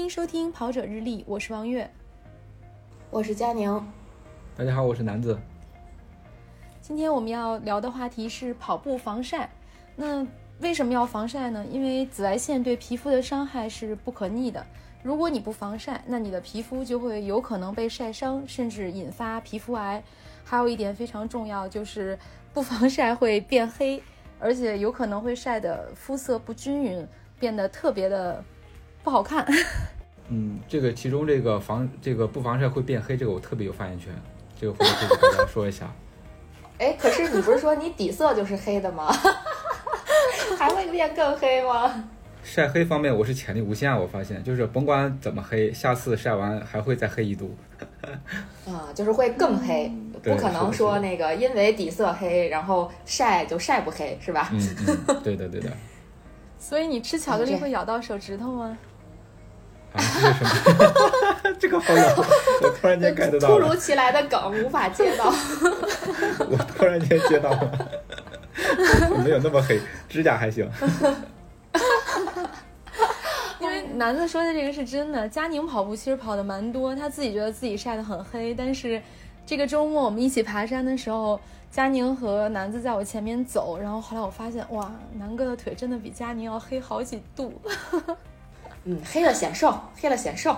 欢迎收听跑者日历，我是王悦，我是佳宁。大家好，我是南子。今天我们要聊的话题是跑步防晒。那为什么要防晒呢？因为紫外线对皮肤的伤害是不可逆的。如果你不防晒，那你的皮肤就会有可能被晒伤，甚至引发皮肤癌。还有一点非常重要，就是不防晒会变黑，而且有可能会晒得肤色不均匀，变得特别的。不好看。嗯，这个其中这个防这个不防晒会变黑，这个我特别有发言权。这个回头可以给大家说一下。哎，可是你不是说你底色就是黑的吗？还会变更黑吗？晒黑方面我是潜力无限，我发现就是甭管怎么黑，下次晒完还会再黑一度。啊，就是会更黑，不可能说那个因为底色黑，然后晒就晒不黑，是吧？嗯嗯，对的对的。所以你吃巧克力会咬到手指头吗？啊，这是什么？这个好冷！我突然间 get 到突如其来的梗无法接到。我突然间接到了，没有那么黑，指甲还行。因为男的说的这个是真的，佳宁跑步其实跑的蛮多，他自己觉得自己晒得很黑。但是这个周末我们一起爬山的时候，佳宁和南子在我前面走，然后后来我发现，哇，南哥的腿真的比佳宁要黑好几度。嗯，黑了显瘦，黑了显瘦，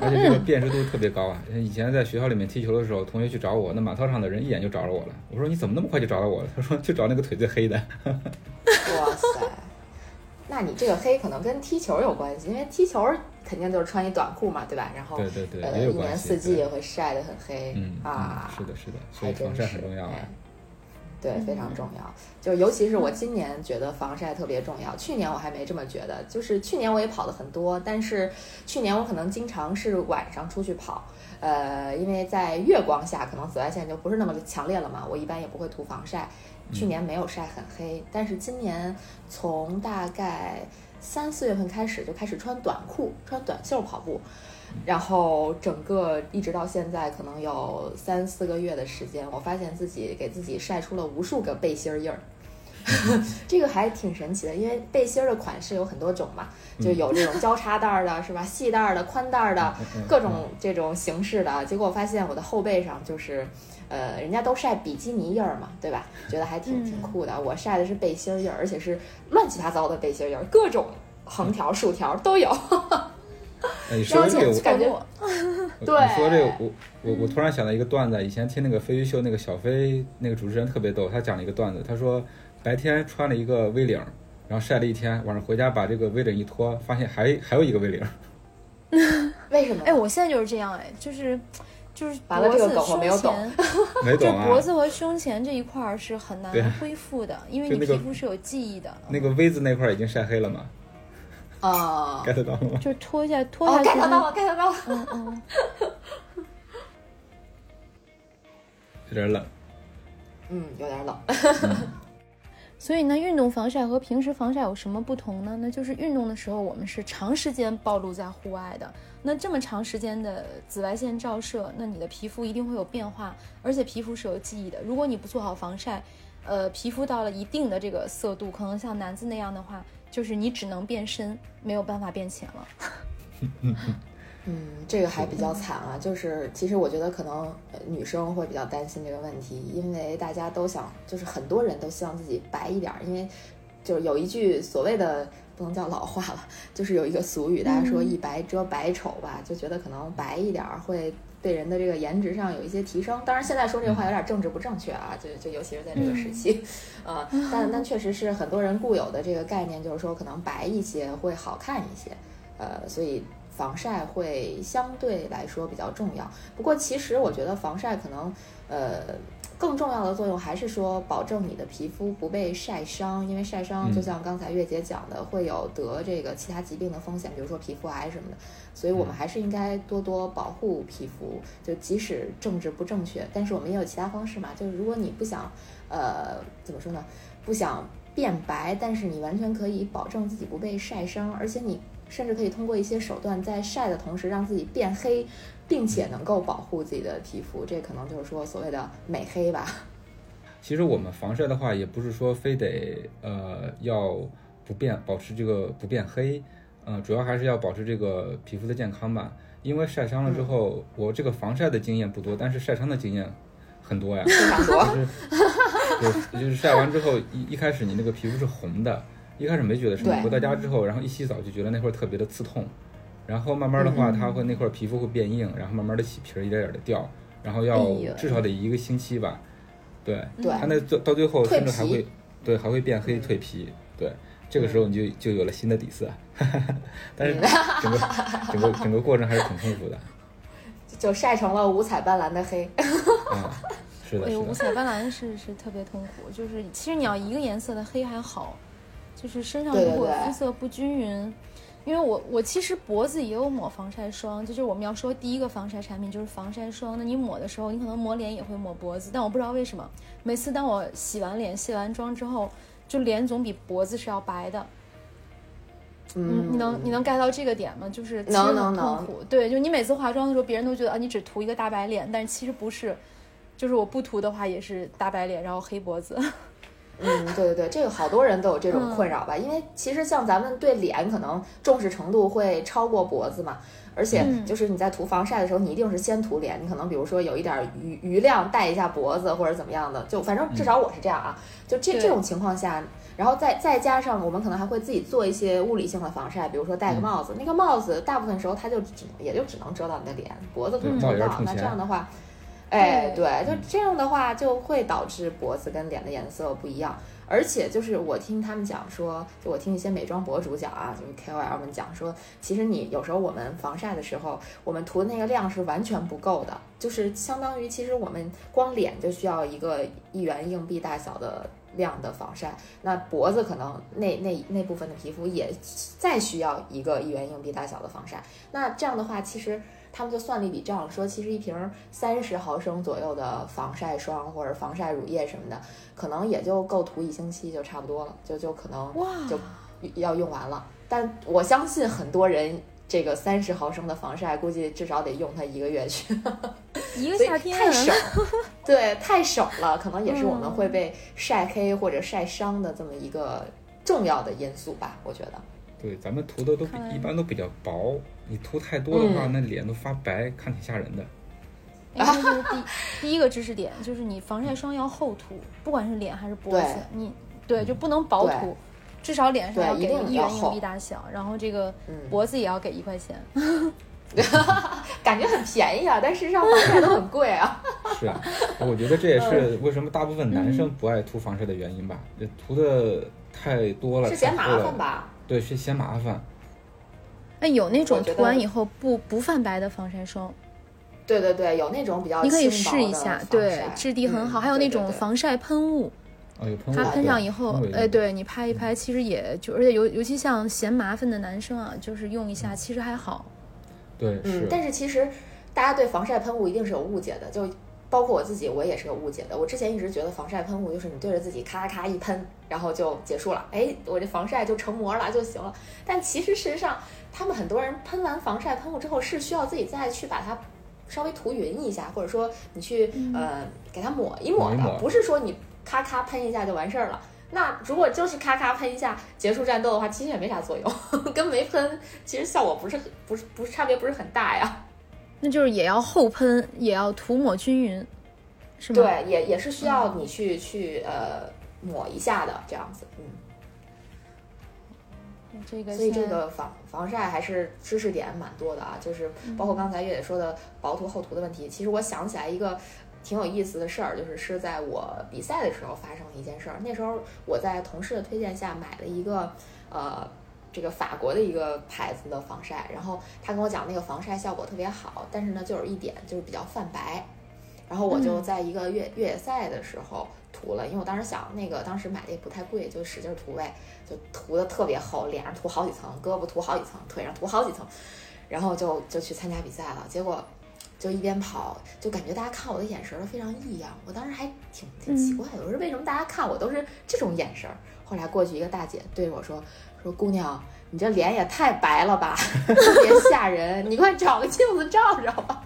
而且这个辨识度特别高啊！以前在学校里面踢球的时候，同学去找我，那马操场的人一眼就找着我了。我说你怎么那么快就找到我了？他说就找那个腿最黑的。哇塞，那你这个黑可能跟踢球有关系，因为踢球肯定就是穿一短裤嘛，对吧？然后对对对，呃，一年四季也会晒得很黑。嗯啊，是的，是的，所以防晒很重要啊。对，非常重要。就尤其是我今年觉得防晒特别重要。去年我还没这么觉得，就是去年我也跑的很多，但是去年我可能经常是晚上出去跑，呃，因为在月光下可能紫外线就不是那么强烈了嘛，我一般也不会涂防晒。去年没有晒很黑，但是今年从大概三四月份开始就开始穿短裤、穿短袖跑步。然后整个一直到现在，可能有三四个月的时间，我发现自己给自己晒出了无数个背心印儿，这个还挺神奇的。因为背心的款式有很多种嘛，就有这种交叉带儿的，是吧？细带儿的、宽带儿的，各种这种形式的。结果我发现我的后背上就是，呃，人家都晒比基尼印儿嘛，对吧？觉得还挺挺酷的。我晒的是背心印儿，而且是乱七八糟的背心印儿，各种横条、竖条都有。你说这个我，感觉对。你说这个，我我我突然想到一个段子。以前听那个飞鱼秀，那个小飞那个主持人特别逗，他讲了一个段子。他说白天穿了一个 V 领，然后晒了一天，晚上回家把这个 V 领一脱，发现还还有一个 V 领。为什么？哎，我现在就是这样，哎，就是就是完了这个梗我没懂，没懂啊。脖子和胸前这一块是很难恢复的，因为你皮肤是有记忆的。那个 V 字那块已经晒黑了嘛？啊，get 到了吗？就脱一下，脱下去。get 到了，get 到了。嗯嗯。有点冷。嗯，有点冷。所以呢，运动防晒和平时防晒有什么不同呢？那就是运动的时候，我们是长时间暴露在户外的。那这么长时间的紫外线照射，那你的皮肤一定会有变化，而且皮肤是有记忆的。如果你不做好防晒，呃，皮肤到了一定的这个色度，可能像男子那样的话。就是你只能变深，没有办法变浅了。嗯，这个还比较惨啊。就是其实我觉得可能女生会比较担心这个问题，因为大家都想，就是很多人都希望自己白一点，因为就是有一句所谓的不能叫老话了，就是有一个俗语，大家说一白遮百丑吧，就觉得可能白一点会。对人的这个颜值上有一些提升，当然现在说这个话有点政治不正确啊，就就尤其是在这个时期，呃，但但确实是很多人固有的这个概念，就是说可能白一些会好看一些，呃，所以防晒会相对来说比较重要。不过其实我觉得防晒可能，呃。更重要的作用还是说保证你的皮肤不被晒伤，因为晒伤就像刚才月姐讲的，会有得这个其他疾病的风险，比如说皮肤癌什么的。所以我们还是应该多多保护皮肤。就即使政治不正确，但是我们也有其他方式嘛。就是如果你不想，呃，怎么说呢？不想变白，但是你完全可以保证自己不被晒伤，而且你甚至可以通过一些手段，在晒的同时让自己变黑。并且能够保护自己的皮肤，这可能就是说所谓的美黑吧。其实我们防晒的话，也不是说非得呃要不变，保持这个不变黑，嗯，主要还是要保持这个皮肤的健康吧。因为晒伤了之后，我这个防晒的经验不多，但是晒伤的经验很多呀。非常多。就是就是晒完之后，一一开始你那个皮肤是红的，一开始没觉得什么，回到家之后，然后一洗澡就觉得那会儿特别的刺痛，然后慢慢的话，它会那块皮肤会变硬，然后慢慢的起皮儿，一点点的掉，然后要至少得一个星期吧。对，它那最到最后甚至还会，对，还会变黑蜕皮。对。这个时候你就就有了新的底色，但是整个 整个整个过程还是挺痛苦的，就晒成了五彩斑斓的黑。嗯，是的，是的。五彩斑斓是是特别痛苦，就是其实你要一个颜色的黑还好，就是身上如果肤色不均匀，因为我我其实脖子也有抹防晒霜，就是我们要说第一个防晒产品就是防晒霜。那你抹的时候，你可能抹脸也会抹脖子，但我不知道为什么，每次当我洗完脸、卸完妆之后。就脸总比脖子是要白的，嗯，你能你能 get 到这个点吗？就是能能能，对，就你每次化妆的时候，别人都觉得啊，你只涂一个大白脸，但是其实不是，就是我不涂的话也是大白脸，然后黑脖子。嗯，对对对，这个好多人都有这种困扰吧？因为其实像咱们对脸可能重视程度会超过脖子嘛。而且就是你在涂防晒的时候，你一定是先涂脸，你可能比如说有一点余余量带一下脖子或者怎么样的，就反正至少我是这样啊。就这这种情况下，然后再再加上我们可能还会自己做一些物理性的防晒，比如说戴个帽子，那个帽子大部分时候它就只能也就只能遮到你的脸，脖子可能遮不到。那这样的话，哎，对，就这样的话就会导致脖子跟脸的颜色不一样。而且就是我听他们讲说，就我听一些美妆博主讲啊，就是 KOL 们讲说，其实你有时候我们防晒的时候，我们涂的那个量是完全不够的，就是相当于其实我们光脸就需要一个一元硬币大小的量的防晒，那脖子可能那那那部分的皮肤也再需要一个一元硬币大小的防晒，那这样的话其实。他们就算了一笔账，说其实一瓶三十毫升左右的防晒霜或者防晒乳液什么的，可能也就够涂一星期就差不多了，就就可能就要用完了。但我相信很多人这个三十毫升的防晒，估计至少得用它一个月去，一个夏天太省，对，太省了，可能也是我们会被晒黑或者晒伤的这么一个重要的因素吧，我觉得。对，咱们涂的都比一般都比较薄，你涂太多的话，那脸都发白，看挺吓人的。这是第第一个知识点，就是你防晒霜要厚涂，不管是脸还是脖子，你对就不能薄涂，至少脸上要给一元硬币大小，然后这个脖子也要给一块钱。感觉很便宜啊，但事实上防晒都很贵啊。是啊，我觉得这也是为什么大部分男生不爱涂防晒的原因吧，涂的太多了，是嫌麻烦吧？对，是嫌麻烦。哎，有那种涂完以后不不泛白的防晒霜。对对对，有那种比较你可以试一下，对，质地很好。还有那种防晒喷雾，它喷上以后，哎，对你拍一拍，其实也就而且尤尤其像嫌麻烦的男生啊，就是用一下，其实还好。对，嗯，但是其实大家对防晒喷雾一定是有误解的，就。包括我自己，我也是有误解的。我之前一直觉得防晒喷雾就是你对着自己咔咔一喷，然后就结束了。哎，我这防晒就成膜了就行了。但其实事实上，他们很多人喷完防晒喷雾之后是需要自己再去把它稍微涂匀一下，或者说你去呃给它抹一抹的，不是说你咔咔喷一下就完事儿了。那如果就是咔咔喷一下结束战斗的话，其实也没啥作用，跟没喷其实效果不是很不是不是差别不是很大呀。那就是也要后喷，也要涂抹均匀，是吗？对，也也是需要你去去呃抹一下的这样子，嗯。这个，所以这个防防晒还是知识点蛮多的啊，就是包括刚才月姐说的薄涂厚涂的问题。其实我想起来一个挺有意思的事儿，就是是在我比赛的时候发生的一件事儿。那时候我在同事的推荐下买了一个呃。这个法国的一个牌子的防晒，然后他跟我讲那个防晒效果特别好，但是呢，就有一点就是比较泛白。然后我就在一个越越野赛的时候涂了，因为我当时想那个当时买的也不太贵，就使劲涂呗，就涂的特别厚，脸上涂好几层，胳膊涂好几层，腿上涂好几层，然后就就去参加比赛了。结果就一边跑，就感觉大家看我的眼神都非常异样。我当时还挺挺奇怪的，我说为什么大家看我都是这种眼神？后来过去一个大姐对着我说。说姑娘，你这脸也太白了吧，特别吓人！你快找个镜子照照吧。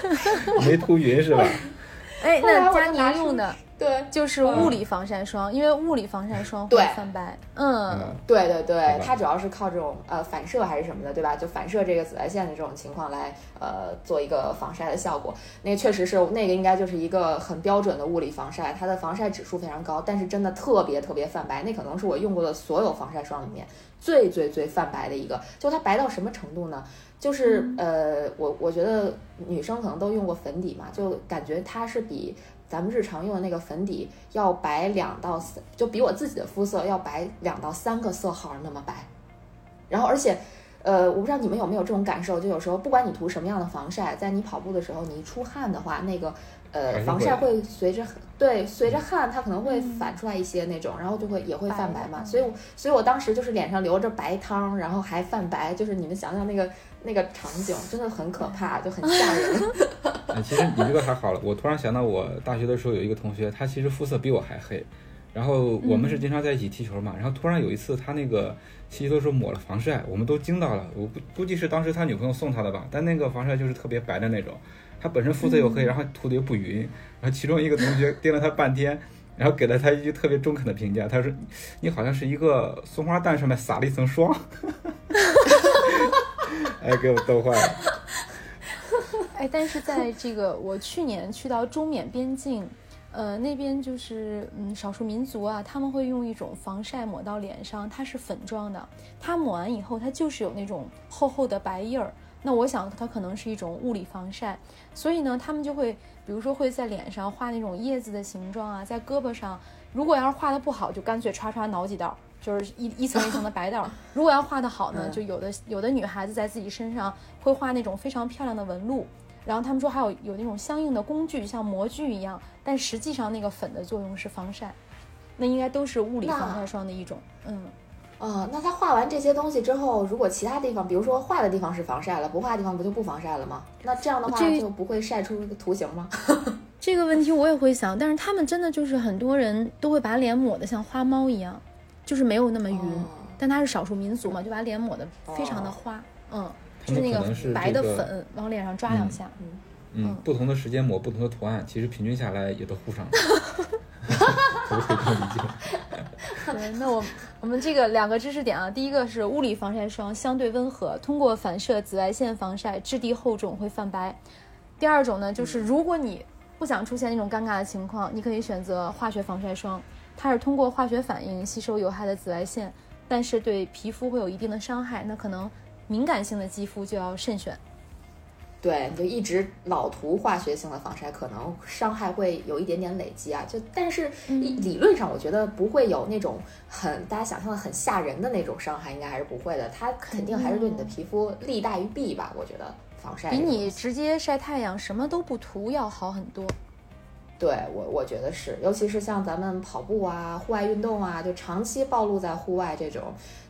没涂匀是吧？哎，那佳宁用的对，就是物理防晒霜，因为物理防晒霜会对泛白。嗯，对对对，它主要是靠这种呃反射还是什么的，对吧？就反射这个紫外线的这种情况来呃做一个防晒的效果。那个确实是那个应该就是一个很标准的物理防晒，它的防晒指数非常高，但是真的特别特别泛白，那可能是我用过的所有防晒霜里面最最最泛白的一个。就它白到什么程度呢？就是呃，我我觉得女生可能都用过粉底嘛，就感觉它是比咱们日常用的那个粉底要白两到三，就比我自己的肤色要白两到三个色号那么白。然后而且，呃，我不知道你们有没有这种感受，就有时候不管你涂什么样的防晒，在你跑步的时候，你一出汗的话，那个呃防晒会会随着对随着汗，它可能会反出来一些那种，然后就会也会泛白嘛。所以我所以我当时就是脸上留着白汤，然后还泛白，就是你们想想那个那个场景，真的很可怕，就很吓人。哎，其实你这个还好了。我突然想到，我大学的时候有一个同学，他其实肤色比我还黑。然后我们是经常在一起踢球嘛，然后突然有一次他那个踢球的时候抹了防晒，我们都惊到了。我估估计是当时他女朋友送他的吧，但那个防晒就是特别白的那种。他本身肤色又黑，然后涂的又不匀，然后其中一个同学盯了他半天，然后给了他一句特别中肯的评价，他说：“你好像是一个松花蛋上面撒了一层霜。” 哎，给我逗坏了。哎，但是在这个我去年去到中缅边境，呃，那边就是嗯少数民族啊，他们会用一种防晒抹到脸上，它是粉状的，它抹完以后，它就是有那种厚厚的白印儿。那我想它可能是一种物理防晒，所以呢，他们就会比如说会在脸上画那种叶子的形状啊，在胳膊上，如果要是画的不好，就干脆唰唰挠几道。就是一一层一层的白道儿，如果要画的好呢，嗯就有的有的女孩子在自己身上会画那种非常漂亮的纹路，然后他们说还有有那种相应的工具，像模具一样，但实际上那个粉的作用是防晒，那应该都是物理防晒霜的一种。嗯，啊、那他画完这些东西之后，如果其他地方，比如说画的地方是防晒了，不画的地方不就不防晒了吗？那这样的话这就不会晒出这个图形吗？这个问题我也会想，但是他们真的就是很多人都会把脸抹得像花猫一样，就是没有那么匀。哦但它是少数民族嘛，就把脸抹的非常的花，嗯，就是那个白的这个粉往脸上抓两下。嗯，不同的时间抹不同的图案，其实平均下来也都糊上了 可不可以这么理解？对，那我我们这个两个知识点啊，第一个是物理防晒霜相对温和，通过反射紫外线防晒，质地厚重会泛白。第二种呢，就是如果你不想出现那种尴尬的情况，你可以选择化学防晒霜，它是通过化学反应吸收有害的紫外线，但是对皮肤会有一定的伤害，那可能敏感性的肌肤就要慎选。对，你就一直老涂化学性的防晒，可能伤害会有一点点累积啊。就但是理论上，我觉得不会有那种很大家想象的很吓人的那种伤害，应该还是不会的。它肯定还是对你的皮肤利大于弊吧？我觉得防晒比你直接晒太阳什么都不涂要好很多。对我，我觉得是，尤其是像咱们跑步啊、户外运动啊，就长期暴露在户外这种，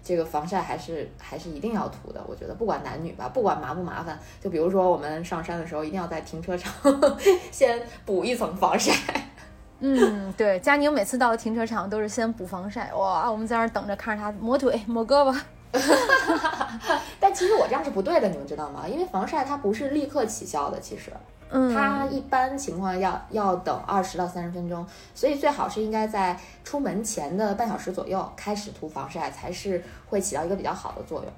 这个防晒还是还是一定要涂的。我觉得不管男女吧，不管麻不麻烦，就比如说我们上山的时候，一定要在停车场 先补一层防晒。嗯，对，佳宁每次到了停车场都是先补防晒，哇，我们在那儿等着看着他抹腿、抹胳膊。但其实我这样是不对的，你们知道吗？因为防晒它不是立刻起效的，其实它一般情况要要等二十到三十分钟，所以最好是应该在出门前的半小时左右开始涂防晒，才是会起到一个比较好的作用。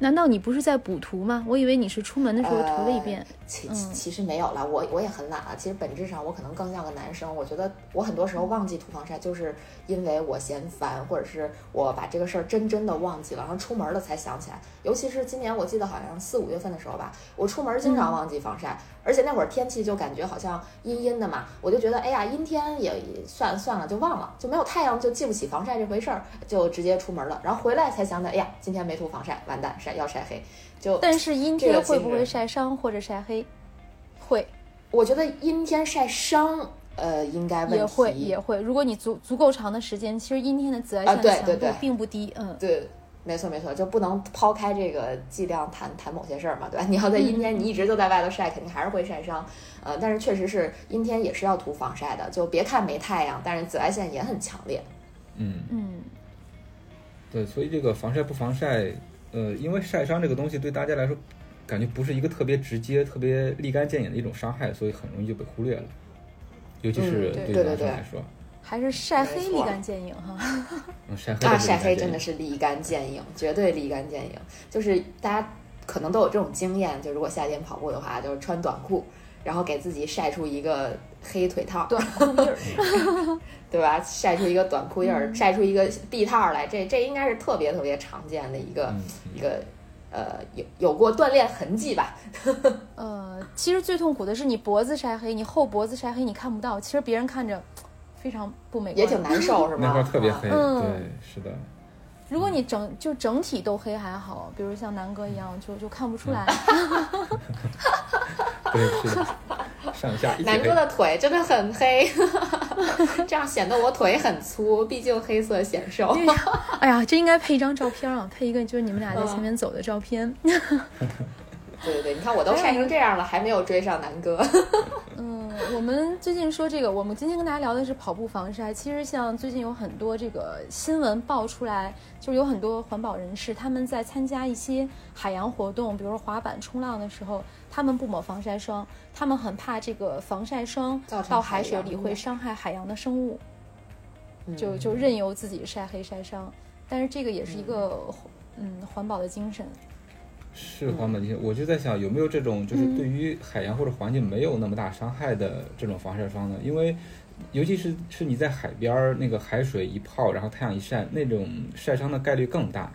难道你不是在补涂吗？我以为你是出门的时候涂了一遍。其嗯其其实没有了，我我也很懒啊。其实本质上我可能更像个男生。我觉得我很多时候忘记涂防晒，就是因为我嫌烦，或者是我把这个事儿真真的忘记了，然后出门了才想起来。尤其是今年，我记得好像四五月份的时候吧，我出门经常忘记防晒，而且那会儿天气就感觉好像阴阴的嘛，我就觉得哎呀，阴天也也算了算了，就忘了，就没有太阳就记不起防晒这回事儿，就直接出门了。然后回来才想起来，哎呀，今天没涂防晒，完蛋，晒要晒黑。就但是阴天会不会晒伤或者晒黑？会，我觉得阴天晒伤，呃，应该问题也会，也会。如果你足足够长的时间，其实阴天的紫外啊线强度对对对并不低。嗯，对，没错没错，就不能抛开这个剂量谈谈某些事儿嘛，对吧？你要在阴天，你一直都在外头晒，肯定还是会晒伤。呃，但是确实是阴天也是要涂防晒的，就别看没太阳，但是紫外线也很强烈。嗯，嗯，对，所以这个防晒不防晒，呃，因为晒伤这个东西对大家来说，感觉不是一个特别直接、特别立竿见影的一种伤害，所以很容易就被忽略了。尤其是对对男生来说，还是晒黑立竿见影哈。嗯，晒黑啊，的晒黑真的是是立竿见影，绝对立竿见影。就是大家可能都有这种经验，就如果夏天跑步的话，就是穿短裤，然后给自己晒出一个黑腿套，短裤印儿，对吧？晒出一个短裤印儿，嗯晒出一个臂套来，这这应该是特别特别常见的一个、嗯一个呃有有过锻炼痕迹吧。呃，其实最痛苦的是你脖子晒黑，你后脖子晒黑你看不到，其实别人看着 非常不美观。也挺难受，是吗？那块特别黑，嗯对，是的，如果你整就整体都黑还好，比如像南哥一样，就就看不出来。对，是的，上下一南哥。的腿真的很黑，这样显得我腿很粗，毕竟黑色显瘦。哎呀，这应该配一张照片啊，配一个就是你们俩在前面走的照片。对对对，你看我都晒成这样了，还没有追上南哥。嗯，我们最近说这个，我们今天跟大家聊的是跑步防晒。其实像最近有很多这个新闻爆出来，就是有很多环保人士他们在参加一些海洋活动，比如说滑板、冲浪的时候，他们不抹防晒霜，他们很怕这个防晒霜到海水里会伤害海洋的生物，嗯就就任由自己晒黑晒伤。但是这个也是一个嗯环保的精神。是环保精神，我就在想有没有这种就是嗯对于海洋或者环境没有那么大伤害的这种防晒霜呢？因为尤其是是你在海边儿那个海水一泡，然后太阳一晒，那种晒伤的概率更大。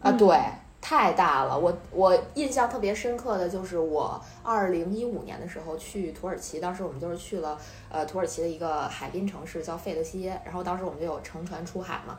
啊，嗯对，太大了。我我印象特别深刻的就是我二零一五年的时候去土耳其，当时我们就是去了呃土耳其的一个海滨城市叫费德西耶，然后当时我们就有乘船出海嘛。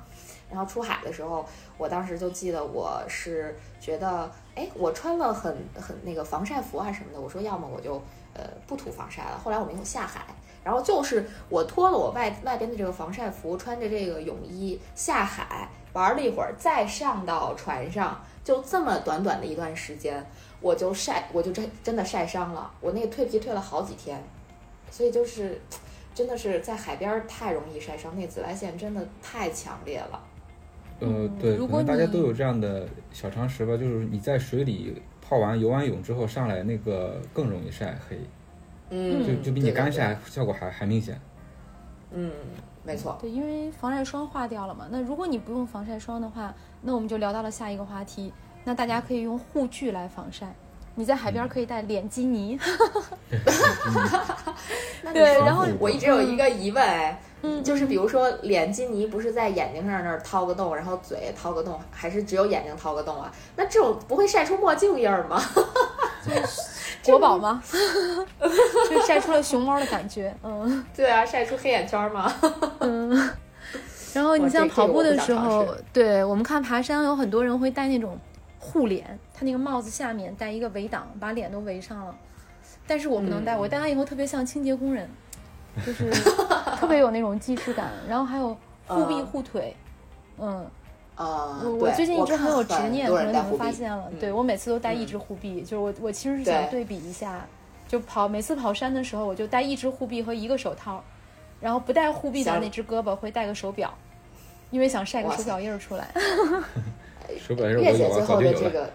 然后出海的时候，我当时就记得我是觉得，哎，我穿了很很那个防晒服啊什么的，我说要么我就呃不涂防晒了。后来我没有下海，然后就是我脱了我外外边的这个防晒服，穿着这个泳衣下海玩了一会儿，再上到船上，就这么短短的一段时间，我就晒，我就真真的晒伤了，我那个蜕皮蜕了好几天，所以就是真的是在海边太容易晒伤，那紫外线真的太强烈了。呃嗯，对，如果可能大家都有这样的小常识吧，就是你在水里泡完游完泳之后上来，那个更容易晒黑，嗯，就就比你干。晒效果还还明显。嗯，没错。对，因为防晒霜化掉了嘛。那如果你不用防晒霜的话，那我们就聊到了下一个话题。那大家可以用护具来防晒。你在海边可以带脸基尼 对 然后我一直有一个疑问，哎，嗯就是比如说脸基尼不是在眼睛上那儿掏个洞，然后嘴掏个洞，还是只有眼睛掏个洞啊？那这种不会晒出墨镜印儿吗？国宝吗？就晒出了熊猫的感觉，嗯 对啊，晒出黑眼圈吗？嗯。然后你像跑步的时这个我候对我们看爬山有很多人会戴那种护脸，他那个帽子下面戴一个围挡，把脸都围上了。但是我不能戴，嗯我戴完以后特别像清洁工人，就是特别有那种既视感。然后还有护臂嗯护腿，嗯，啊，我我最近一直很有执念，可能你们发现了，嗯对我每次都带一嗯只护臂，就是我我其实是想对对比一下，就跑每次跑山的时候，我就带一只护臂和一个手套，然后不带护臂的那只胳膊会带个手表，因为想晒个手表印儿出来。手表是我有啊，月姐最。后的这个，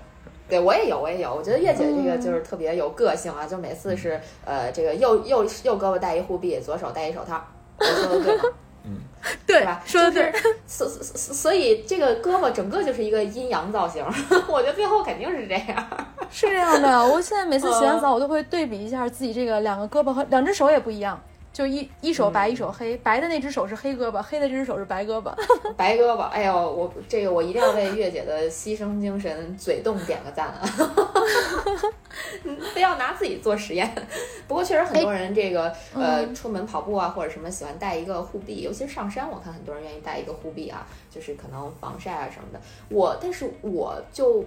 对我也有，我也有。我觉得月姐这个嗯就是特别有个性啊，就每次是呃，这个右右右胳膊戴一护臂，左手戴一手套。我说的对吗？对是吧？说的对。就是所所所所以这个胳膊整个就是一个阴阳造型，我觉得最后肯定是这样。是这样的，我现在每次洗完澡，我都会对比一下自己这个两个胳膊和两只手也不一样，就一一手白一手黑，白的那只手是黑胳膊，黑的这只手是白胳膊。白胳膊，哎呦，我这个我一定要为月姐的牺牲精神嘴动点个赞啊！嗯非要拿自己做实验。不过确实很多人这个、呃嗯出门跑步啊或者什么喜欢带一个护臂，尤其是上山，我看很多人愿意带一个护臂啊，就是可能防晒啊什么的。我但是我就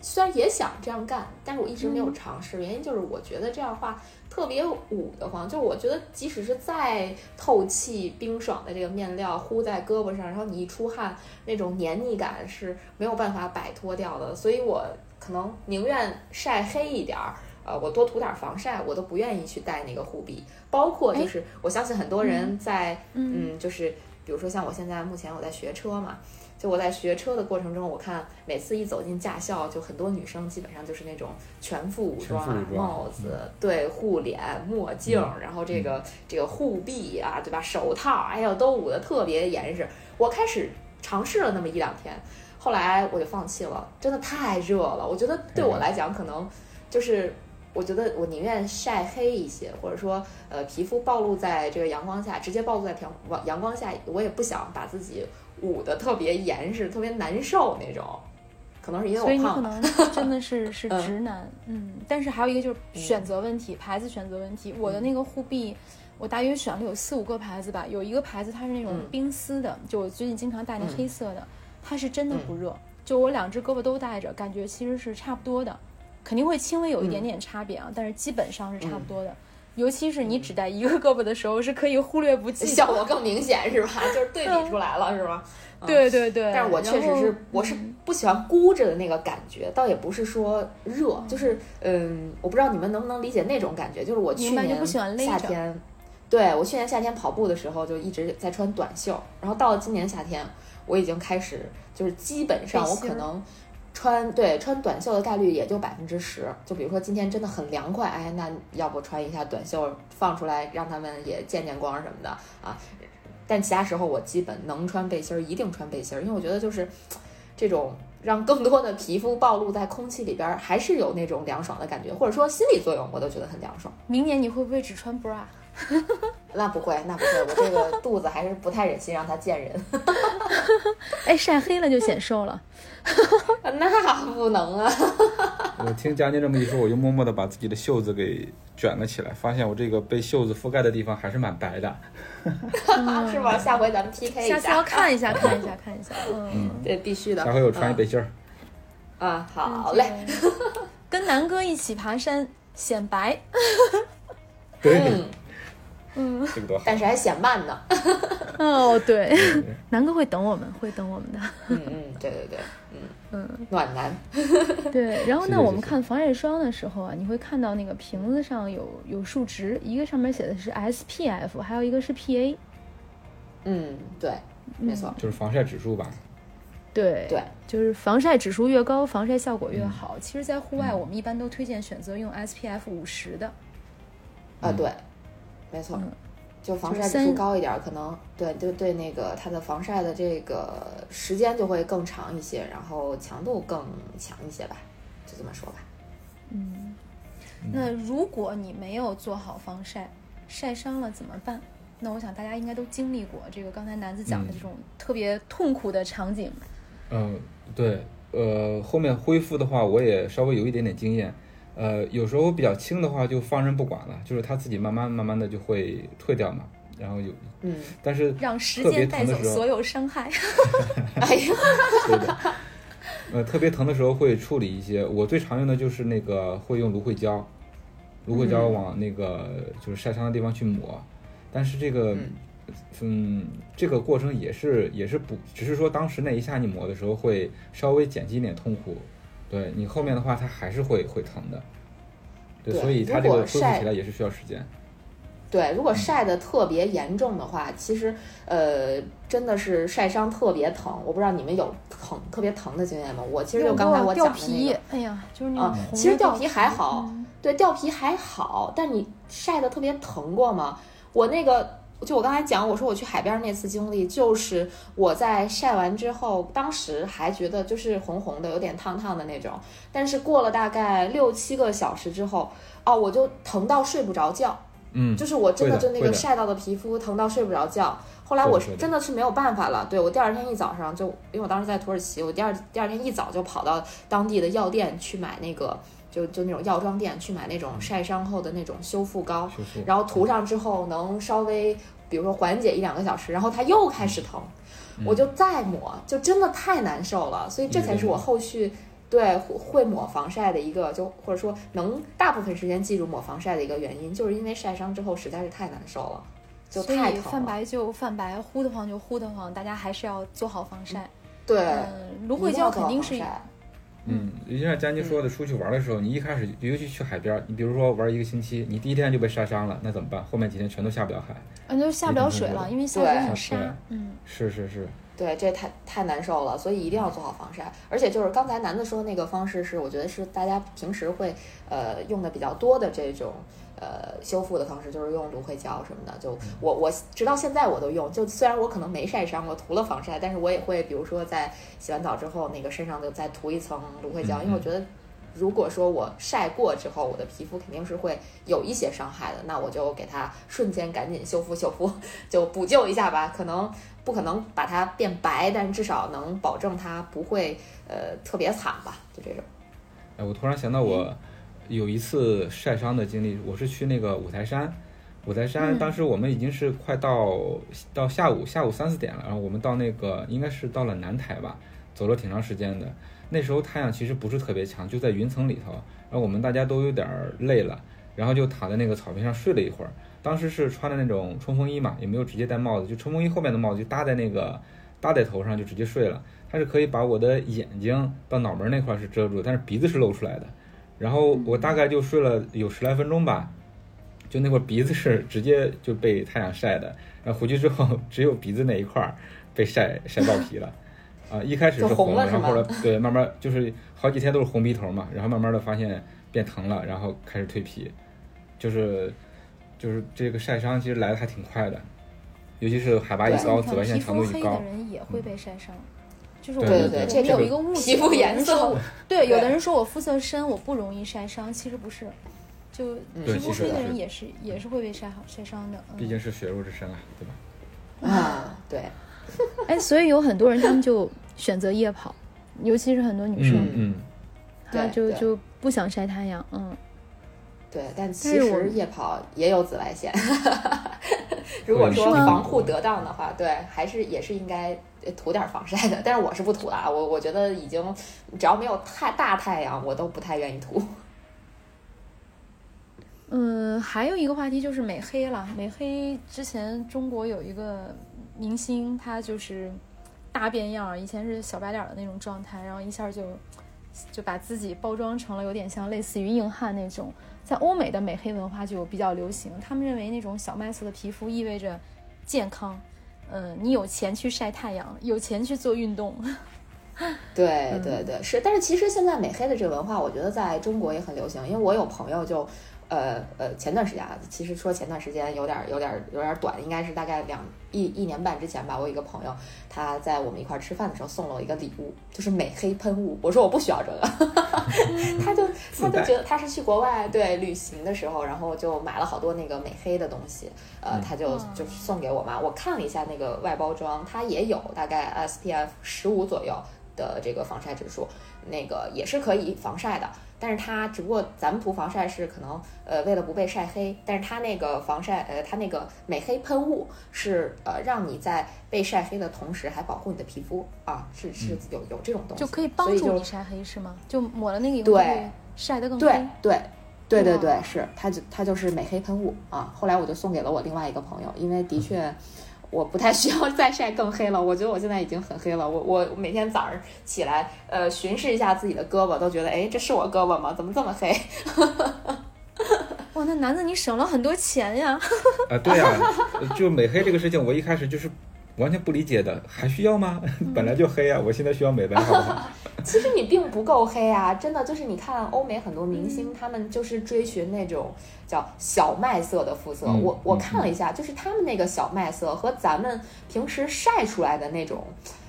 虽然也想这样干，但是我一直没有嗯尝试，原因就是我觉得这样的话特别捂得慌。就是我觉得即使是再透气、冰爽的这个面料糊在胳膊上，然后你一出汗，那种黏腻感是没有办法摆脱掉的。所以我可能宁愿晒黑一点儿。呃，我多涂点防晒，我都不愿意去戴那个护臂。包括哎就是，我相信很多人在嗯嗯，就是比如说像我现在目前我在学车嘛，就我在学车的过程中，我看每次一走进驾校，就很多女生基本上就是那种全副武装啊，帽子，对，护脸、墨镜，嗯然后这个这个护臂啊，对吧？手套，哎呦，都捂得特别严实。我开始尝试了那么一两天，后来我就放弃了，真的太热了。我觉得对我来讲，可能就是。我觉得我宁愿晒黑一些，或者说，呃，皮肤暴露在这个阳光下，直接暴露在阳阳光下，我也不想把自己捂得特别严实、特别难受那种。可能是因为所以我胖吧，你可 能真的是 是嗯直男，嗯。但是还有一个就是选择问题，牌子选择问题。我的那个护臂，我大约选了有四五个牌子吧，有一个牌子它是那种嗯冰丝的，就我最近经常戴那嗯黑色的，它是真的不热，就我两只胳膊都戴着，感觉其实是差不多的，肯定会轻微有一点点差别啊，但是基本上是差不多的。尤其是你只戴一个胳膊的时候，是可以忽略不计。效果更明显是吧？就是对比出来了是吧？嗯对对对，但是我确实是，我是不喜欢箍着的那个感觉，倒也不是说热，就是嗯，我不知道你们能不能理解那种感觉，就是我去年夏天，对我去年夏天跑步的时候就一直在穿短袖，然后到了今年夏天，我已经开始就是基本上我可能。穿对穿短袖的概率也就百分之十，就比如说今天真的很凉快，哎，那要不穿一下短袖放出来，让他们也见见光什么的啊。但其他时候我基本能穿背心儿，一定穿背心儿，因为我觉得就是这种让更多的皮肤暴露在空气里边儿，还是有那种凉爽的感觉，或者说心理作用，我都觉得很凉爽。明年你会不会只穿 bra？那不会，那不会，我这个 肚子还是不太忍心让它见人。哎，晒黑了就显瘦了。那不能啊！我听佳妮这么一说，我就默默的把自己的袖子给卷了起来，发现我这个被袖子覆盖的地方还是蛮白的。是吗？下回咱们 PK 一下次要看一下，看一下，看一下。嗯，对，必须的。下回我穿一背心儿。嗯啊，好嘞。这个。跟南哥一起爬山显白。对，嗯，嗯，这个多好。但是还显慢呢。哦，对，对南哥会等我们，会等我们的。嗯嗯，对对对，嗯嗯，暖男。对。然后呢，我们看防晒霜的时候啊，你会看到那个瓶子上有有数值，一个上面写的是 SPF，还有一个是 PA。嗯，对，没错。就是防晒指数吧。对对，就是防晒指数越高，防晒效果越嗯好。其实，在户外，嗯我们一般都推荐选择用 SPF 五十的。啊，嗯对，没错嗯，就防晒指数高一点儿，可能对就对，那个它的防晒的这个时间就会更长一些，然后强度更强一些吧，就这么说吧。嗯，那如果你没有做好防晒，晒伤了怎么办？那我想大家应该都经历过这个刚才男子讲的嗯这种特别痛苦的场景。嗯，对，呃，后面恢复的话，我也稍微有一点点经验。呃，有时候比较轻的话，就放任不管了，就是它自己慢慢慢慢的就会退掉嘛。然后有，嗯，但是让时间带走所有伤害。哎呀，对的，呃，特别疼的时候会处理一些。我最常用的就是那个会用芦荟胶，芦荟胶嗯往那个就是晒伤的地方去抹。但是这个，嗯，这个过程也是也是不，只是说当时那一下你抹的时候会稍微减轻一点痛苦，对你后面的话它还是会会疼的。对，对所以它这个恢复起来也是需要时间。对，如果嗯晒得特别严重的话，其实呃真的是晒伤特别疼。我不知道你们有疼特别疼的经验吗？我其实就刚才我掉讲的那皮个，，哎呀，就是那啊其实掉皮还好嗯对，掉皮还好，但你晒得特别疼过吗？我那个，就我刚才讲，我说我去海边那次经历，就是我在晒完之后，当时还觉得就是红红的，有点烫烫的那种，但是过了大概六七个小时之后，哦，我就疼到睡不着觉，嗯，就是我真的就那个晒到的皮肤疼到睡不着觉。后来我是真的是没有办法了，对我第二天一早上就，因为我当时在土耳其，我第二第二天一早就跑到当地的药店去买那个，就就那种药妆店去买那种晒伤后的那种修复膏，然后涂上之后能稍微，比如说缓解一两个小时，然后它又开始疼，我就再抹，就真的太难受了，所以这才是我后续。对，会会抹防晒的一个，就或者说能大部分时间记住抹防晒的一个原因，就是因为晒伤之后实在是太难受了，就太疼了。泛白就泛白，糊得慌就糊得慌，大家还是要做好防晒。对，嗯，芦荟胶肯定是嗯，就像佳妮说的，出去玩的时候，你一开始，尤其去海边儿，你比如说玩一个星期，你第一天就被晒伤了，那怎么办？后面几天全都下不了海。嗯，就下不了水了，因为下水对很沙对。嗯，是是是，对，这太太难受了，所以一定要做好防晒。而且就是刚才楠子说的那个方式，是我觉得是大家平时会呃用的比较多的这种呃修复的方式，就是用芦荟胶什么的。就我我直到现在我都用，就虽然我可能没晒伤，我涂了防晒，但是我也会比如说在洗完澡之后，那个身上就再涂一层芦荟胶，因为我觉得。如果说我晒过之后，我的皮肤肯定是会有一些伤害的，那我就给它瞬间赶紧修复修复，就补救一下吧。可能不可能把它变白，但至少能保证它不会呃特别惨吧，就这种。哎，我突然想到我有一次晒伤的经历，我是去那个五台山，五台山当时我们已经是快到到下午下午三四点了，然后我们到那个应该是到了南台吧，走了挺长时间的。那时候太阳其实不是特别强，就在云层里头。然后我们大家都有点累了，然后就躺在那个草坪上睡了一会儿。当时是穿的那种冲锋衣嘛，也没有直接戴帽子，就冲锋衣后面的帽子就搭在那个搭在头上，就直接睡了。它是可以把我的眼睛到脑门那块是遮住，但是鼻子是露出来的。然后我大概就睡了有十来分钟吧，就那会儿鼻子是直接就被太阳晒的。然后回去之后，只有鼻子那一块被晒晒爆皮了。啊，一开始是红，然后后来对，慢慢就是好几天都是红鼻头嘛，然后慢慢的发现变疼了，然后开始蜕皮，就是就是这个晒伤其实来的还挺快的，尤其是海拔一高，紫外线强度一高，的人也会被晒伤。就是我对对，这有一个误皮肤颜色，对，有的人说我肤色深，我不容易晒伤，其实不是，就皮肤黑的人也是也是会被晒好晒伤的。毕竟是血肉之身啊，对吧？啊，对。哎，所以有很多人他们就选择夜跑，尤其是很多女生，嗯，她就就不想晒太阳，嗯，对，但其实夜跑也有紫外线，如果说防护得当的话，对，还是也是应该涂点防晒的。但是我是不涂了，我我觉得已经只要没有太大太阳，我都不太愿意涂。嗯，还有一个话题就是美黑了，美黑之前中国有一个。明星他就是大变样，以前是小白脸的那种状态，然后一下就就把自己包装成了有点像类似于硬汉那种。在欧美的美黑文化就比较流行，他们认为那种小麦色的皮肤意味着健康。嗯，你有钱去晒太阳，有钱去做运动。对对对，是。但是其实现在美黑的这个文化，我觉得在中国也很流行，因为我有朋友就。呃呃，前段时间啊，其实说前段时间有点有点有点短，应该是大概两一一年半之前吧。我有一个朋友，他在我们一块吃饭的时候送了我一个礼物，就是美黑喷雾。我说我不需要这个，他就他就觉得他是去国外对旅行的时候，然后就买了好多那个美黑的东西，呃，他就就送给我嘛。我看了一下那个外包装，它也有大概 SPF 十五左右的这个防晒指数，那个也是可以防晒的。但是它只不过咱们涂防晒是可能呃为了不被晒黑，但是它那个防晒呃它那个美黑喷雾是呃让你在被晒黑的同时还保护你的皮肤啊，是是有有这种东西，就可以帮助你晒黑是吗？就抹了那个以后对晒得更黑，对对对对对是它就它就是美黑喷雾啊。后来我就送给了我另外一个朋友，因为的确。我不太需要 再晒更黑了，我觉得我现在已经很黑了。我我每天早上起来，呃，巡视一下自己的胳膊，都觉得，哎，这是我胳膊吗？怎么这么黑？哇，那男的你省了很多钱呀！啊，对呀，就美黑这个事情，我一开始就是完全不理解的，还需要吗？本来就黑啊，我现在需要美白，好不好？其实你并不够黑啊，真的就是你看欧美很多明星，他们就是追寻那种叫小麦色的肤色。我我看了一下，就是他们那个小麦色和咱们平时晒出来的那种。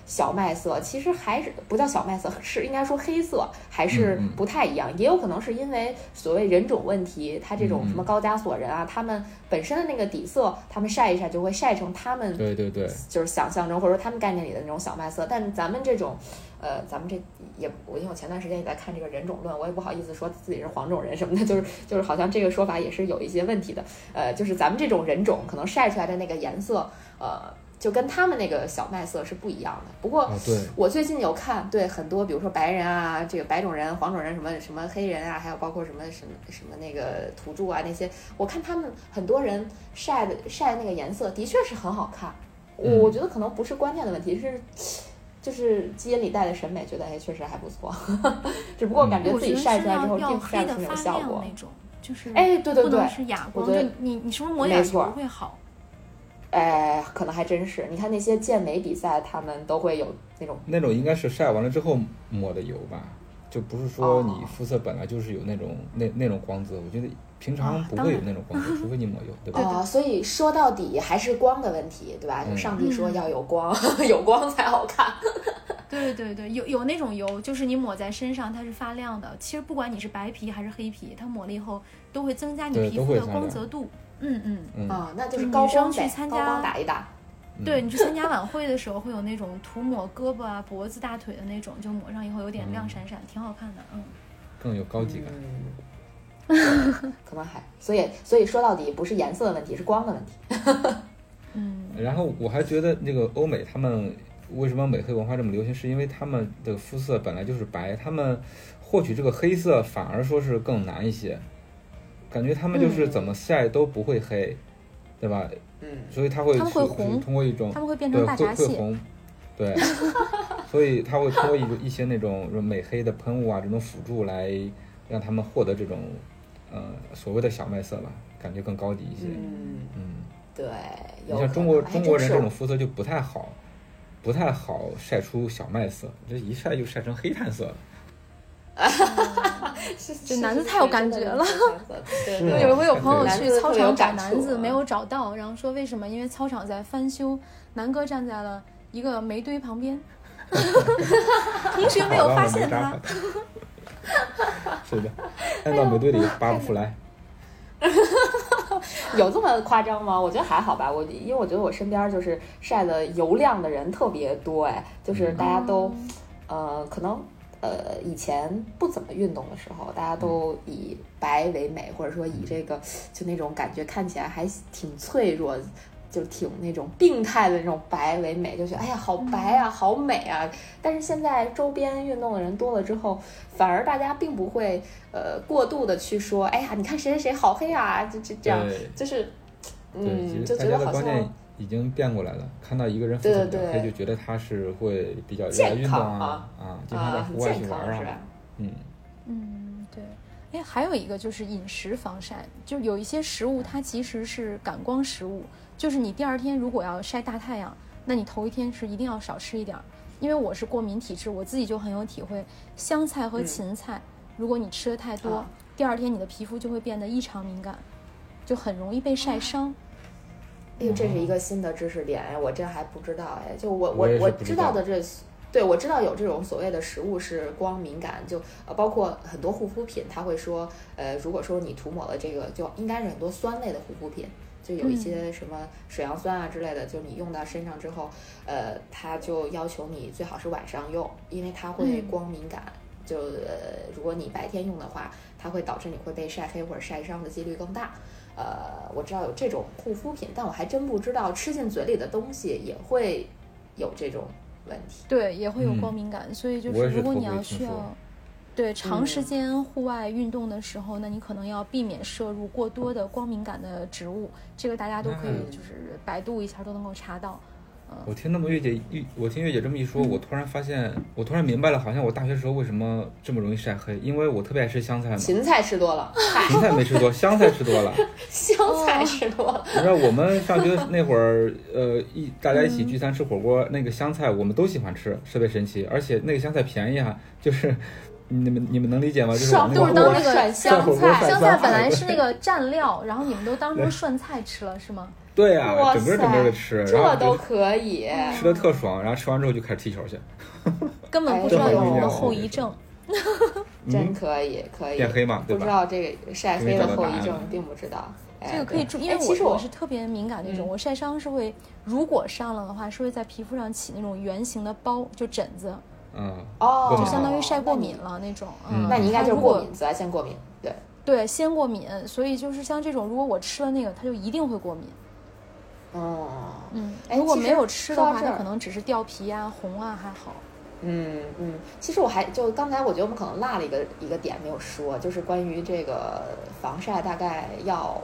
小麦色其实还是不叫小麦色，是应该说黑色，还是不太一样。也有可能是因为所谓人种问题，它这种什么高加索人啊，他们本身的那个底色，他们晒一晒就会晒成他们对对对，就是想象中或者说他们概念里的那种小麦色。但咱们这种，呃，咱们这也，我因为我前段时间也在看这个人种论，我也不好意思说自己是黄种人什么的，就是就是好像这个说法也是有一些问题的。呃，就是咱们这种人种可能晒出来的那个颜色，呃。就跟他们那个小麦色是不一样的。不过，我最近有看，对很多，比如说白人啊，这个白种人、黄种人，什么什么黑人啊，还有包括什么什么什么那个土著啊那些，我看他们很多人晒的晒那个颜色的确是很好看。我我觉得可能不是观念的问题，是就是基因里带的审美，觉得哎确实还不错。只不过感觉自己晒出来之后并晒不出那种效果。就是哎，对对对，是哑光。就你你是不是抹眼油会好？哎，可能还真是。你看那些健美比赛，他们都会有那种那种应该是晒完了之后抹的油吧，就不是说你肤色本来就是有那种那那种光泽。我觉得平常不会有那种光泽，除非你抹油，对吧？哦，所以说到底还是光的问题，对吧？就上帝说要有光，有光才好看。对对对，有有那种油，就是你抹在身上它是发亮的。其实不管你是白皮还是黑皮，它抹了以后都会增加你皮肤的光泽度。嗯嗯啊，那就是高光去参加高光打一打。对你去参加晚会的时候，会有那种涂抹胳膊啊、脖子、大腿的那种，就抹上以后有点亮闪闪，挺好看的。嗯，更有高级感。可能还所以所以说到底不是颜色的问题，是光的问题。嗯。然后我还觉得那个欧美他们。为什么美黑文化这么流行？是因为他们的肤色本来就是白，他们获取这个黑色反而说是更难一些。感觉他们就是怎么晒都不会黑，对吧？嗯。所以他会他们会红，通过一种他们会变成大闸蟹。会红，对。所以他会通过一一些那种美黑的喷雾啊，这种辅助来让他们获得这种呃所谓的小麦色吧，感觉更高级一些。嗯嗯。对。你像中国中国人这种肤色就不太好。不太好晒出小麦色，这一晒就晒成黑炭色了。这男的太有感觉了。对，有一回有朋友去操场找男子，没有找到，然后说为什么？因为操场在翻修，南哥站在了一个煤堆旁边，同学没有发现他。是的，按到煤堆里扒不出来。有这么夸张吗？我觉得还好吧。我因为我觉得我身边就是晒的油亮的人特别多，哎，就是大家都，呃，可能呃以前不怎么运动的时候，大家都以白为美，或者说以这个就那种感觉看起来还挺脆弱。就挺那种病态的那种白为美，就觉得哎呀好白啊，好美啊。但是现在周边运动的人多了之后，反而大家并不会呃过度的去说，哎呀，你看谁谁谁好黑啊，就就这样，就是嗯，就觉得好像已经变过来了。看到一个人肤色比较黑，就觉得他是会比较热爱运动啊啊，经常在户外去玩啊，嗯嗯，对。哎，还有一个就是饮食防晒，就有一些食物它其实是感光食物。就是你第二天如果要晒大太阳，那你头一天是一定要少吃一点儿，因为我是过敏体质，我自己就很有体会。香菜和芹菜，如果你吃的太多，第二天你的皮肤就会变得异常敏感，就很容易被晒伤。哎呦，这是一个新的知识点哎，我这还不知道哎。就我我我知道的这，对我知道有这种所谓的食物是光敏感，就呃包括很多护肤品，他会说，呃，如果说你涂抹了这个，就应该是很多酸类的护肤品。就有一些什么水杨酸啊之类的，就你用到身上之后，呃，它就要求你最好是晚上用，因为它会光敏感。就呃，如果你白天用的话，它会导致你会被晒黑或者晒伤的几率更大。呃，我知道有这种护肤品，但我还真不知道吃进嘴里的东西也会有这种问题。对，也会有光敏感，所以就是如果你要需要。对长时间户外运动的时候，那你可能要避免摄入过多的光敏感的植物。这个大家都可以就是百度一下都能够查到。我听那么月姐一，我听月姐这么一说，我突然发现，我突然明白了，好像我大学时候为什么这么容易晒黑，因为我特别爱吃香菜嘛。芹菜吃多了，芹菜没吃多，香菜吃多了。香菜吃多了。你知道我们上学那会儿，呃，一大家一起聚餐吃火锅，那个香菜我们都喜欢吃，特别神奇，而且那个香菜便宜啊，就是。你们你们能理解吗？就是就是当那个香菜，香菜本来是那个蘸料，然后你们都当成涮菜吃了是吗？对呀，整个整个的吃，这都可以吃的特爽，然后吃完之后就开始踢球去，根本不知道有什么后遗症，真可以可以变黑嘛？不知道这个晒黑的后遗症，并不知道。这个可以注，因为其实我是特别敏感那种，我晒伤是会，如果上了的话，是会在皮肤上起那种圆形的包，就疹子。嗯哦，就相当于晒过敏了那种。嗯，那你应该就是过敏，紫外线过敏。对对，先过敏，所以就是像这种，如果我吃了那个，它就一定会过敏。哦，嗯，如果没有吃的话，它可能只是掉皮啊、红啊还好。嗯嗯，其实我还就刚才我觉得我们可能落了一个一个点没有说，就是关于这个防晒大概要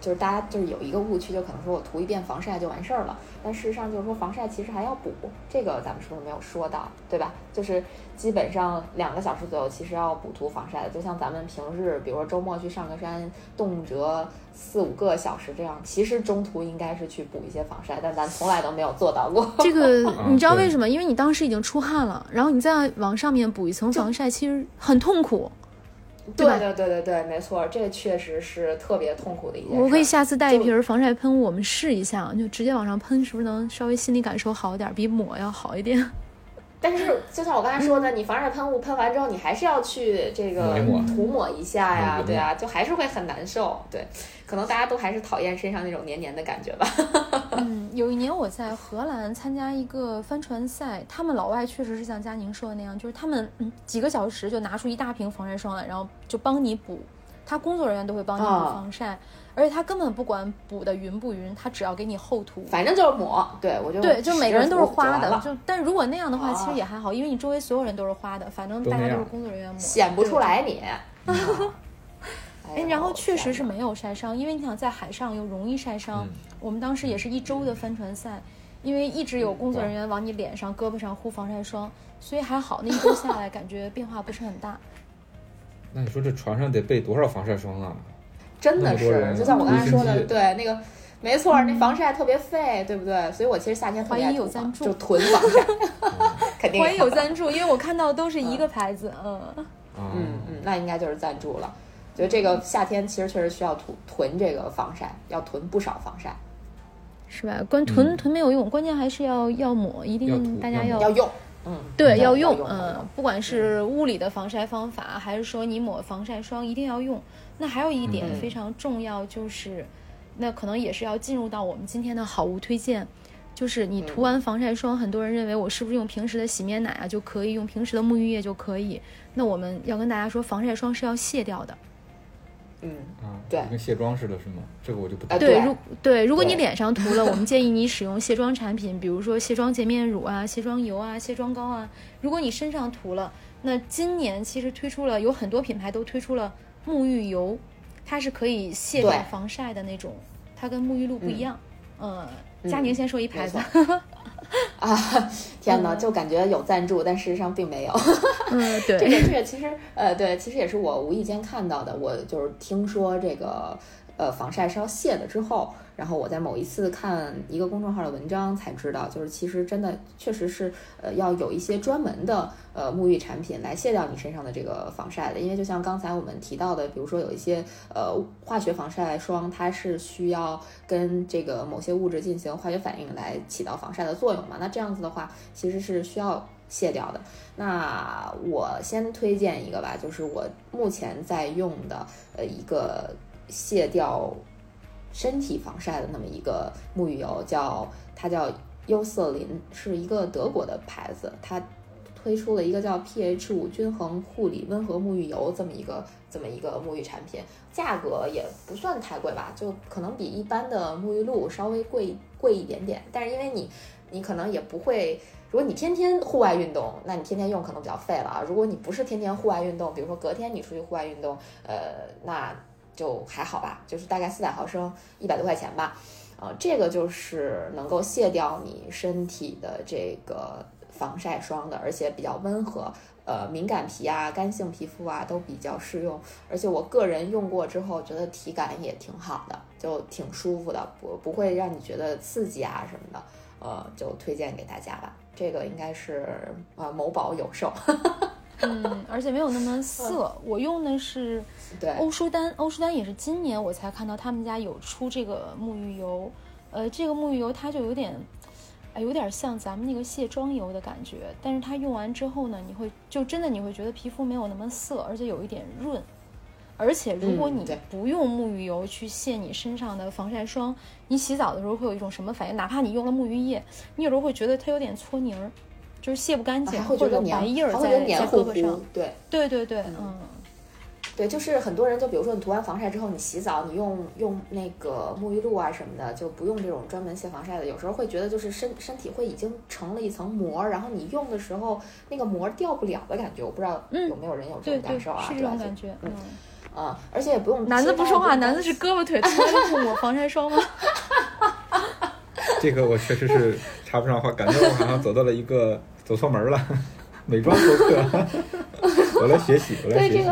就是大家就是有一个误区，就可能说我涂一遍防晒就完事儿了，但事实上就是说防晒其实还要补，这个咱们是不是没有说到，对吧？就是基本上两个小时左右，其实要补涂防晒的，就像咱们平日，比如说周末去上个山，动辄四五个小时这样，其实中途应该是去补一些防晒，但咱从来都没有做到过。这个嗯 你知道为什么？因为你当时已经出汗了，然后你再往上面补一层防晒，其实很痛苦。对对对对对对，没错，这确实是特别痛苦的一件事。我可以下次带一瓶防晒喷雾，我们试一下，就直接往上喷，是不是能稍微心理感受好一点，比抹要好一点？但是就像我刚才说的，你防晒喷雾喷完之后，你还是要去这个抹涂抹一下呀，嗯对啊，就还是会很难受。对，可能大家都还是讨厌身上那种黏黏的感觉吧。嗯，有一年我在荷兰参加一个帆船赛，他们老外确实是像佳宁说的那样，就是他们嗯几个小时就拿出一大瓶防晒霜来，然后就帮你补，他工作人员都会帮你补啊防晒，而且他根本不管补的匀不匀，他只要给你厚涂。反正就是抹，对我就对，就每个人都是花的，就就但如果那样的话，啊其实也还好，因为你周围所有人都是花的，反正大家都是工作人员抹，显不出来你。哎，哎然后确实是没。有晒伤，因为你想在海上又容易晒伤。嗯我们当时也是一周的帆船赛，因为一直有工作人嗯员往你脸上、胳膊上糊防晒霜，所以还好，那一周下来感觉变化不是很大。那你说这船上得备多少防晒霜啊？真的是，就像我刚才说的，对那个。没错，那防晒特别费，对不对？所以我其实夏天特别爱怀疑有涂防赞助就囤防晒，肯定怀疑有赞助，因为我看到都是一个牌子，嗯，啊，嗯嗯，那应该就是赞助了。觉得这个夏天其实确实需要囤囤这个防晒，要囤不少防晒，是吧？关囤嗯囤没有用，关键还是要要抹，一定大家要要用。嗯，对，要用，嗯，不管是物理的防晒方法，还是说你抹防晒霜，一定要用。那还有一点嗯非常重要，就是，那可能也是要进入到我们今天的好物推荐，就是你涂完防晒霜，很多人认为我是不是用平时的洗面奶啊就可以，用平时的沐浴液就可以？那我们要跟大家说，防晒霜是要卸掉的。嗯，啊，对跟卸妆似的，是吗？这个我就不对，对如对，如果你脸上涂了，我们建议你 使用卸妆产品，比如说卸妆洁面乳啊、卸妆油啊、卸妆膏啊。如果你身上涂了，那今年其实推出了有很多品牌都推出了沐浴油，它是可以卸掉防晒的那种，它跟沐浴露不一样。嗯，佳嗯宁先说一牌子没。啊，天哪，就感觉有赞助，但事实上并没有。嗯，这 对，个这个其实呃对，其实也是我无意间看到的。我就是听说这个呃防晒是要卸的之后，然后我在某一次看一个公众号的文章才知道，就是其实真的确实是呃要有一些专门的呃沐浴产品来卸掉你身上的这个防晒的。因为就像刚才我们提到的，比如说有一些呃化学防晒霜，它是需要跟这个某些物质进行化学反应来起到防晒的作用嘛。那这样子的话，其实是需要卸掉的。那我先推荐一个吧，就是我目前在用的呃一个卸掉身体防晒的那么一个沐浴油，叫它叫优色林，是一个德国的牌子，它推出了一个叫 pH 五均衡护理温和沐浴油这么一个这么一个沐浴产品，价格也不算太贵吧，就可能比一般的沐浴露稍微贵贵一点点，但是因为你你可能也不会。如果你天天户外运动，那你天天用可能比较费了啊。如果你不是天天户外运动，比如说隔天你出去户外运动，呃，那就还好吧，就是大概四百毫升，一百多块钱吧。呃，这个就是能够卸掉你身体的这个防晒霜的，而且比较温和，呃，敏感皮啊、干性皮肤啊都比较适用。而且我个人用过之后，觉得体感也挺好的，就挺舒服的，不不会让你觉得刺激啊什么的。呃，就推荐给大家吧。这个应该是呃某宝有售，嗯，而且没有那么涩。我用的是，欧舒丹，欧舒丹也是今年我才看到他们家有出这个沐浴油，呃，这个沐浴油它就有点，哎，有点像咱们那个卸妆油的感觉，但是它用完之后呢，你会就真的你会觉得皮肤没有那么涩，而且有一点润。而且如果你不用沐浴油去卸你身上的防晒霜，你洗澡的时候会有一种什么反应？哪怕你用了沐浴液，你有时候会觉得它有点搓泥儿，就是卸不干净，还会觉得黏，或者白印儿还会觉在在得黏糊胳膊上糊。。对，对对对，嗯对，就是很多人，就比如说你涂完防晒之后，你洗澡，你用用那个沐浴露啊什么的，就不用这种专门卸防晒的。有时候会觉得就是身身体会已经成了一层膜，然后你用的时候那个膜掉不了的感觉。我不知道嗯有没有人有这种感受啊？是这种感觉，嗯嗯。啊，而且也不用。男的不说话，男的是胳膊腿从来都不抹防晒霜吗？这个我确实是插不上话，感觉我好像走到了一个走错门了。美妆博客，我来学习，我来学习。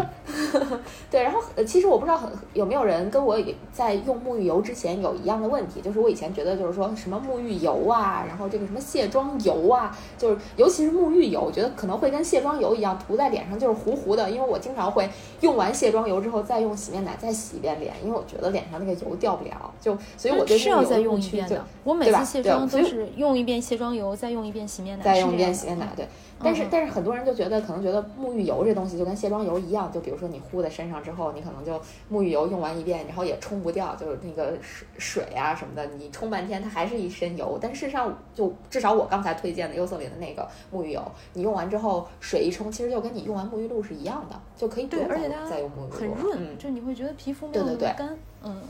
对，然后呃，其实我不知道很有没有人跟我在用沐浴油之前有一样的问题，就是我以前觉得就是说什么沐浴油啊，然后这个什么卸妆油啊，就是尤其是沐浴油，我觉得可能会跟卸妆油一样涂在脸上就是糊糊的，因为我经常会用完卸妆油之后再用洗面奶再洗一遍脸，因为我觉得脸上那个油掉不了，就所以我对是要再用一遍的。我每次卸妆都是用一遍卸妆油，再用一遍洗面奶，再用一遍洗面奶，对。但是但是很多人就觉得可能觉得沐浴油这东西就跟卸妆油一样，就比如说你敷在身上之后，你可能就沐浴油用完一遍，然后也冲不掉，就是那个水水啊什么的，你冲半天它还是一身油。但事实上，就至少我刚才推荐的优色林的那个沐浴油，你用完之后水一冲，其实就跟你用完沐浴露是一样的，就可以不用再用沐浴露。很润，就你会觉得皮肤没有那么干。嗯，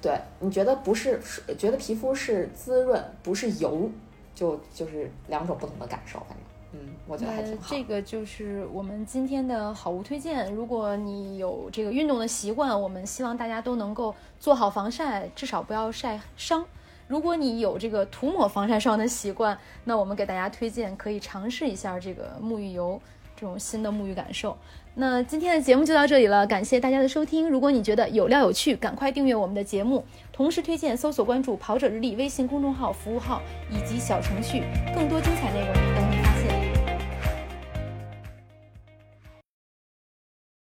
对，你觉得不是觉得皮肤是滋润，不是油，就就是两种不同的感受，反正。我觉得还挺好。这个就是我们今天的好物推荐。如果你有这个运动的习惯，我们希望大家都能够做好防晒，至少不要晒伤。如果你有这个涂抹防晒霜的习惯，那我们给大家推荐可以尝试一下这个沐浴油，这种新的沐浴感受。那今天的节目就到这里了，感谢大家的收听。如果你觉得有料有趣，赶快订阅我们的节目，同时推荐搜索关注“跑者日历”微信公众号、服务号以及小程序，更多精彩内容等你。